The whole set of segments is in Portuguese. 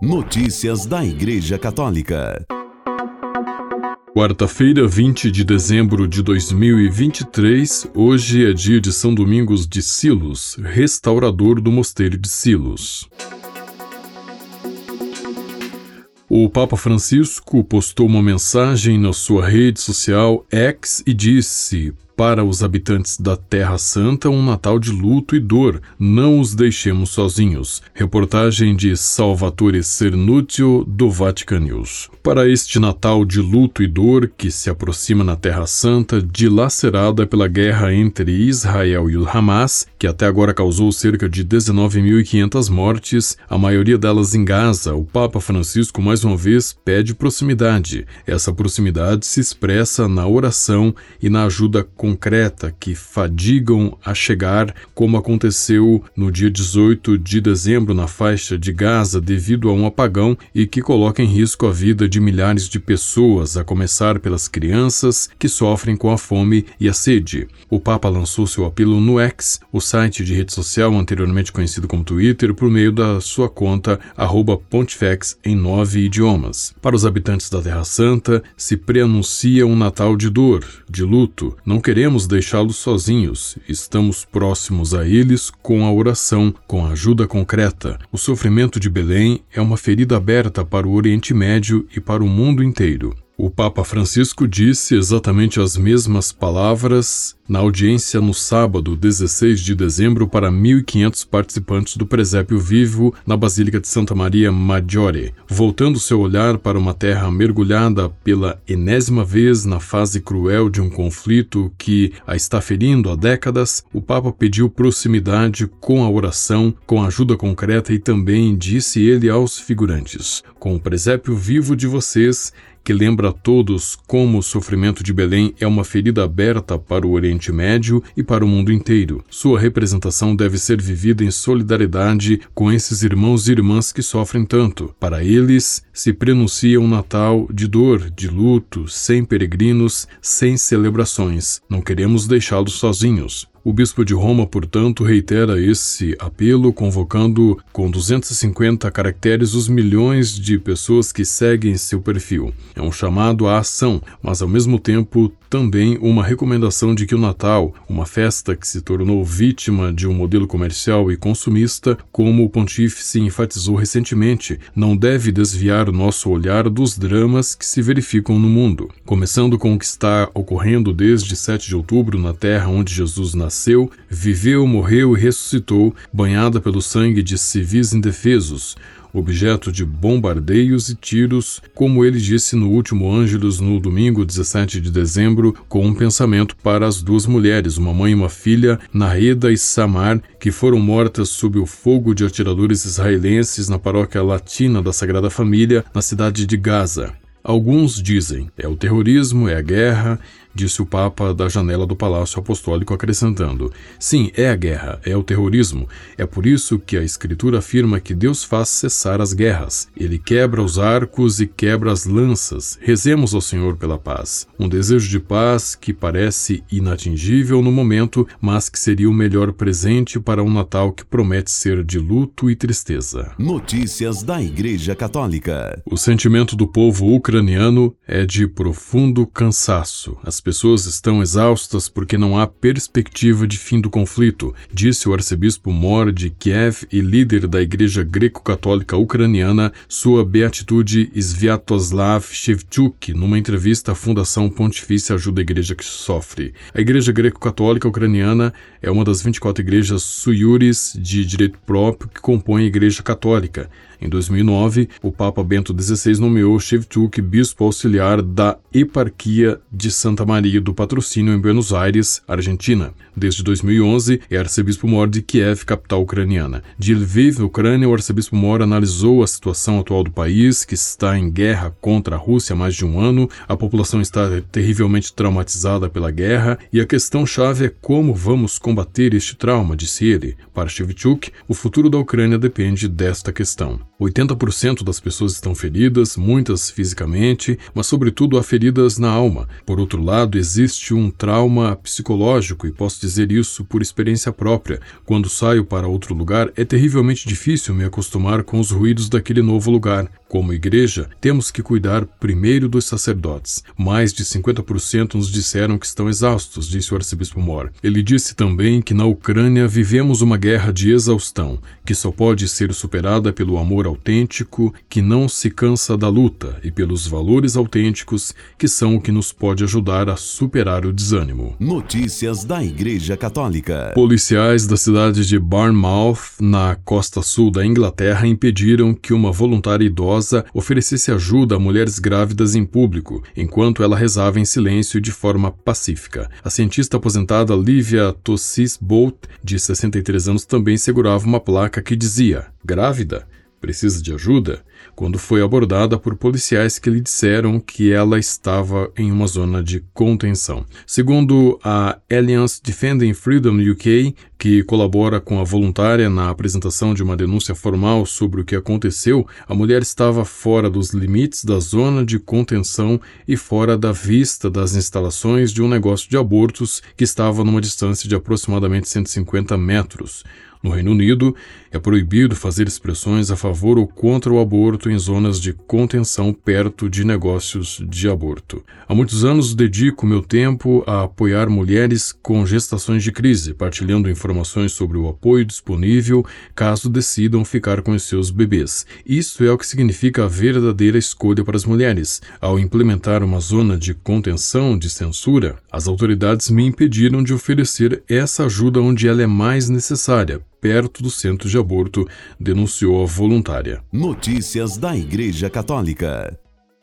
Notícias da Igreja Católica. Quarta-feira, 20 de dezembro de 2023, hoje é dia de São Domingos de Silos, restaurador do Mosteiro de Silos. O Papa Francisco postou uma mensagem na sua rede social X e disse: para os habitantes da Terra Santa um Natal de luto e dor. Não os deixemos sozinhos. Reportagem de Salvatore Cernúcio, do Vatican News. Para este Natal de luto e dor que se aproxima na Terra Santa, dilacerada pela guerra entre Israel e o Hamas, que até agora causou cerca de 19.500 mortes, a maioria delas em Gaza, o Papa Francisco mais uma vez pede proximidade. Essa proximidade se expressa na oração e na ajuda com concreta que fadigam a chegar, como aconteceu no dia 18 de dezembro na faixa de Gaza devido a um apagão e que coloca em risco a vida de milhares de pessoas, a começar pelas crianças que sofrem com a fome e a sede. O Papa lançou seu apelo no X, o site de rede social anteriormente conhecido como Twitter, por meio da sua conta Pontifex em nove idiomas. Para os habitantes da Terra Santa, se preanuncia um Natal de dor, de luto. Não queremos queremos deixá-los sozinhos, estamos próximos a eles com a oração, com a ajuda concreta. O sofrimento de Belém é uma ferida aberta para o Oriente Médio e para o mundo inteiro. O Papa Francisco disse exatamente as mesmas palavras na audiência no sábado, 16 de dezembro, para 1.500 participantes do Presépio Vivo na Basílica de Santa Maria Maggiore, voltando seu olhar para uma terra mergulhada pela enésima vez na fase cruel de um conflito que a está ferindo há décadas. O Papa pediu proximidade com a oração, com ajuda concreta e também disse ele aos figurantes: Com o presépio vivo de vocês, que lembra a todos como o sofrimento de Belém é uma ferida aberta para o Oriente Médio e para o mundo inteiro. Sua representação deve ser vivida em solidariedade com esses irmãos e irmãs que sofrem tanto. Para eles, se prenuncia um Natal de dor, de luto, sem peregrinos, sem celebrações. Não queremos deixá-los sozinhos. O bispo de Roma, portanto, reitera esse apelo, convocando com 250 caracteres os milhões de pessoas que seguem seu perfil. É um chamado à ação, mas ao mesmo tempo também uma recomendação de que o Natal, uma festa que se tornou vítima de um modelo comercial e consumista, como o pontífice enfatizou recentemente, não deve desviar o nosso olhar dos dramas que se verificam no mundo. Começando com o que está ocorrendo desde 7 de outubro na terra onde Jesus nasceu, viveu, morreu e ressuscitou, banhada pelo sangue de civis indefesos, objeto de bombardeios e tiros, como ele disse no último Ângelos no domingo 17 de dezembro, com um pensamento para as duas mulheres, uma mãe e uma filha, Nareda e Samar, que foram mortas sob o fogo de atiradores israelenses na paróquia latina da Sagrada Família, na cidade de Gaza. Alguns dizem é o terrorismo, é a guerra, disse o Papa da janela do Palácio Apostólico, acrescentando: Sim, é a guerra, é o terrorismo. É por isso que a Escritura afirma que Deus faz cessar as guerras. Ele quebra os arcos e quebra as lanças. Rezemos ao Senhor pela paz. Um desejo de paz que parece inatingível no momento, mas que seria o melhor presente para um Natal que promete ser de luto e tristeza. Notícias da Igreja Católica. O sentimento do povo ucraniano é de profundo cansaço. As pessoas estão exaustas porque não há perspectiva de fim do conflito, disse o arcebispo Mor de Kiev e líder da Igreja Greco-Católica Ucraniana, sua beatitude Sviatoslav Shevchuk, numa entrevista à Fundação Pontifícia Ajuda a Igreja que Sofre. A Igreja Greco-Católica Ucraniana é uma das 24 igrejas suiures de direito próprio que compõem a Igreja Católica. Em 2009, o Papa Bento XVI nomeou Shevchuk bispo auxiliar da Eparquia de Santa Maria Maria do Patrocínio em Buenos Aires, Argentina. Desde 2011, é arcebispo-mor de Kiev, capital ucraniana. De Lviv, Ucrânia, o arcebispo-mor analisou a situação atual do país, que está em guerra contra a Rússia há mais de um ano, a população está terrivelmente traumatizada pela guerra e a questão-chave é como vamos combater este trauma, disse ele. Para Shevchuk, o futuro da Ucrânia depende desta questão. 80% das pessoas estão feridas, muitas fisicamente, mas sobretudo há feridas na alma. Por outro lado, existe um trauma psicológico e posso dizer isso por experiência própria. Quando saio para outro lugar, é terrivelmente difícil me acostumar com os ruídos daquele novo lugar. Como igreja, temos que cuidar primeiro dos sacerdotes. Mais de 50% nos disseram que estão exaustos, disse o arcebispo Moore. Ele disse também que na Ucrânia vivemos uma guerra de exaustão, que só pode ser superada pelo amor autêntico, que não se cansa da luta, e pelos valores autênticos, que são o que nos pode ajudar a superar o desânimo. Notícias da Igreja Católica. Policiais da cidade de Barnmouth, na costa sul da Inglaterra, impediram que uma voluntária idosa idosa oferecesse ajuda a mulheres grávidas em público, enquanto ela rezava em silêncio de forma pacífica. A cientista aposentada Livia Tossis Bolt, de 63 anos, também segurava uma placa que dizia: Grávida? Precisa de ajuda? quando foi abordada por policiais que lhe disseram que ela estava em uma zona de contenção. Segundo a Alliance Defending Freedom UK, que colabora com a voluntária na apresentação de uma denúncia formal sobre o que aconteceu, a mulher estava fora dos limites da zona de contenção e fora da vista das instalações de um negócio de abortos que estava numa distância de aproximadamente 150 metros. No Reino Unido, é proibido fazer expressões a favor ou contra o aborto em zonas de contenção perto de negócios de aborto. Há muitos anos dedico meu tempo a apoiar mulheres com gestações de crise, partilhando informações sobre o apoio disponível caso decidam ficar com os seus bebês. Isso é o que significa a verdadeira escolha para as mulheres. Ao implementar uma zona de contenção de censura, as autoridades me impediram de oferecer essa ajuda onde ela é mais necessária, perto do centro de aborto, denunciou a voluntária. Notícias da Igreja Católica.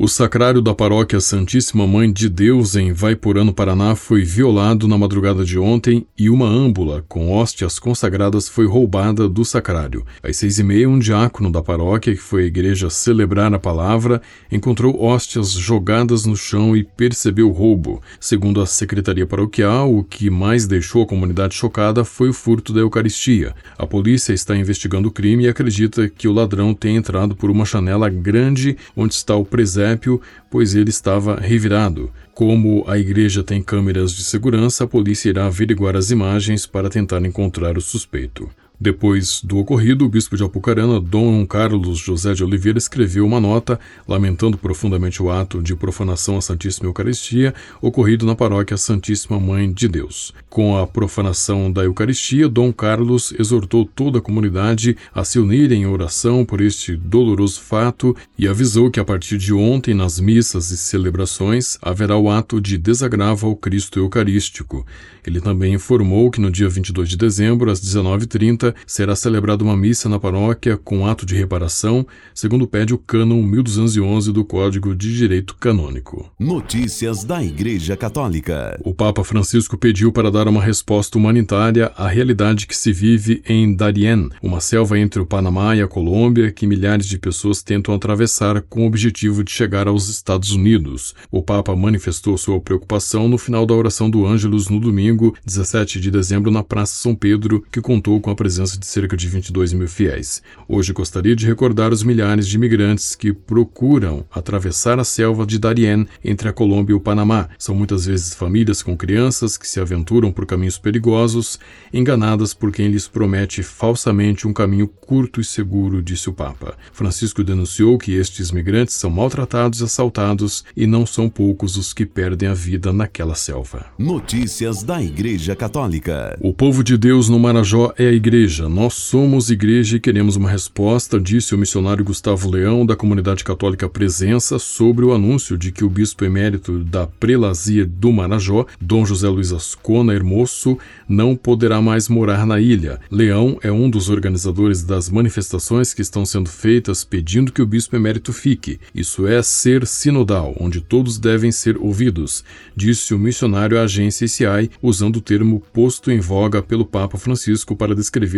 O sacrário da paróquia Santíssima Mãe de Deus em Vaiporã, Paraná, foi violado na madrugada de ontem e uma âmbula com hóstias consagradas foi roubada do sacrário. Às seis e meia, um diácono da paróquia, que foi à igreja celebrar a palavra, encontrou hóstias jogadas no chão e percebeu o roubo. Segundo a secretaria paroquial, o que mais deixou a comunidade chocada foi o furto da Eucaristia. A polícia está investigando o crime e acredita que o ladrão tenha entrado por uma janela grande onde está o presépio presépio, pois ele estava revirado. Como a igreja tem câmeras de segurança, a polícia irá averiguar as imagens para tentar encontrar o suspeito. Depois do ocorrido, o bispo de Apucarana, Dom Carlos José de Oliveira, escreveu uma nota lamentando profundamente o ato de profanação à Santíssima Eucaristia ocorrido na paróquia Santíssima Mãe de Deus. Com a profanação da Eucaristia, Dom Carlos exortou toda a comunidade a se unir em oração por este doloroso fato e avisou que a partir de ontem, nas missas e celebrações, haverá o ato de desagravo ao Cristo Eucarístico. Ele também informou que no dia 22 de dezembro, às 19h30, será celebrada uma missa na paróquia com ato de reparação, segundo pede o cânon 1211 do Código de Direito Canônico. Notícias da Igreja Católica. O Papa Francisco pediu para dar uma resposta humanitária à realidade que se vive em Darien, uma selva entre o Panamá e a Colômbia que milhares de pessoas tentam atravessar com o objetivo de chegar aos Estados Unidos. O Papa manifestou sua preocupação no final da oração do Ângelus no domingo, 17 de dezembro, na Praça São Pedro, que contou com a presença presença de cerca de 22 mil fiéis. Hoje gostaria de recordar os milhares de imigrantes que procuram atravessar a selva de Darien entre a Colômbia e o Panamá. São muitas vezes famílias com crianças que se aventuram por caminhos perigosos, enganadas por quem lhes promete falsamente um caminho curto e seguro, disse o Papa. Francisco denunciou que estes migrantes são maltratados e assaltados e não são poucos os que perdem a vida naquela selva. Notícias da Igreja Católica. O povo de Deus no Marajó é a igreja igreja. Nós somos igreja e queremos uma resposta, disse o missionário Gustavo Leão, da comunidade católica Presença, sobre o anúncio de que o bispo emérito da prelazia do Marajó, Dom José Luiz Ascona Hermoso, não poderá mais morar na ilha. Leão é um dos organizadores das manifestações que estão sendo feitas pedindo que o bispo emérito fique. Isso é ser sinodal, onde todos devem ser ouvidos, disse o missionário à agência ICI, usando o termo posto em voga pelo Papa Francisco para descrever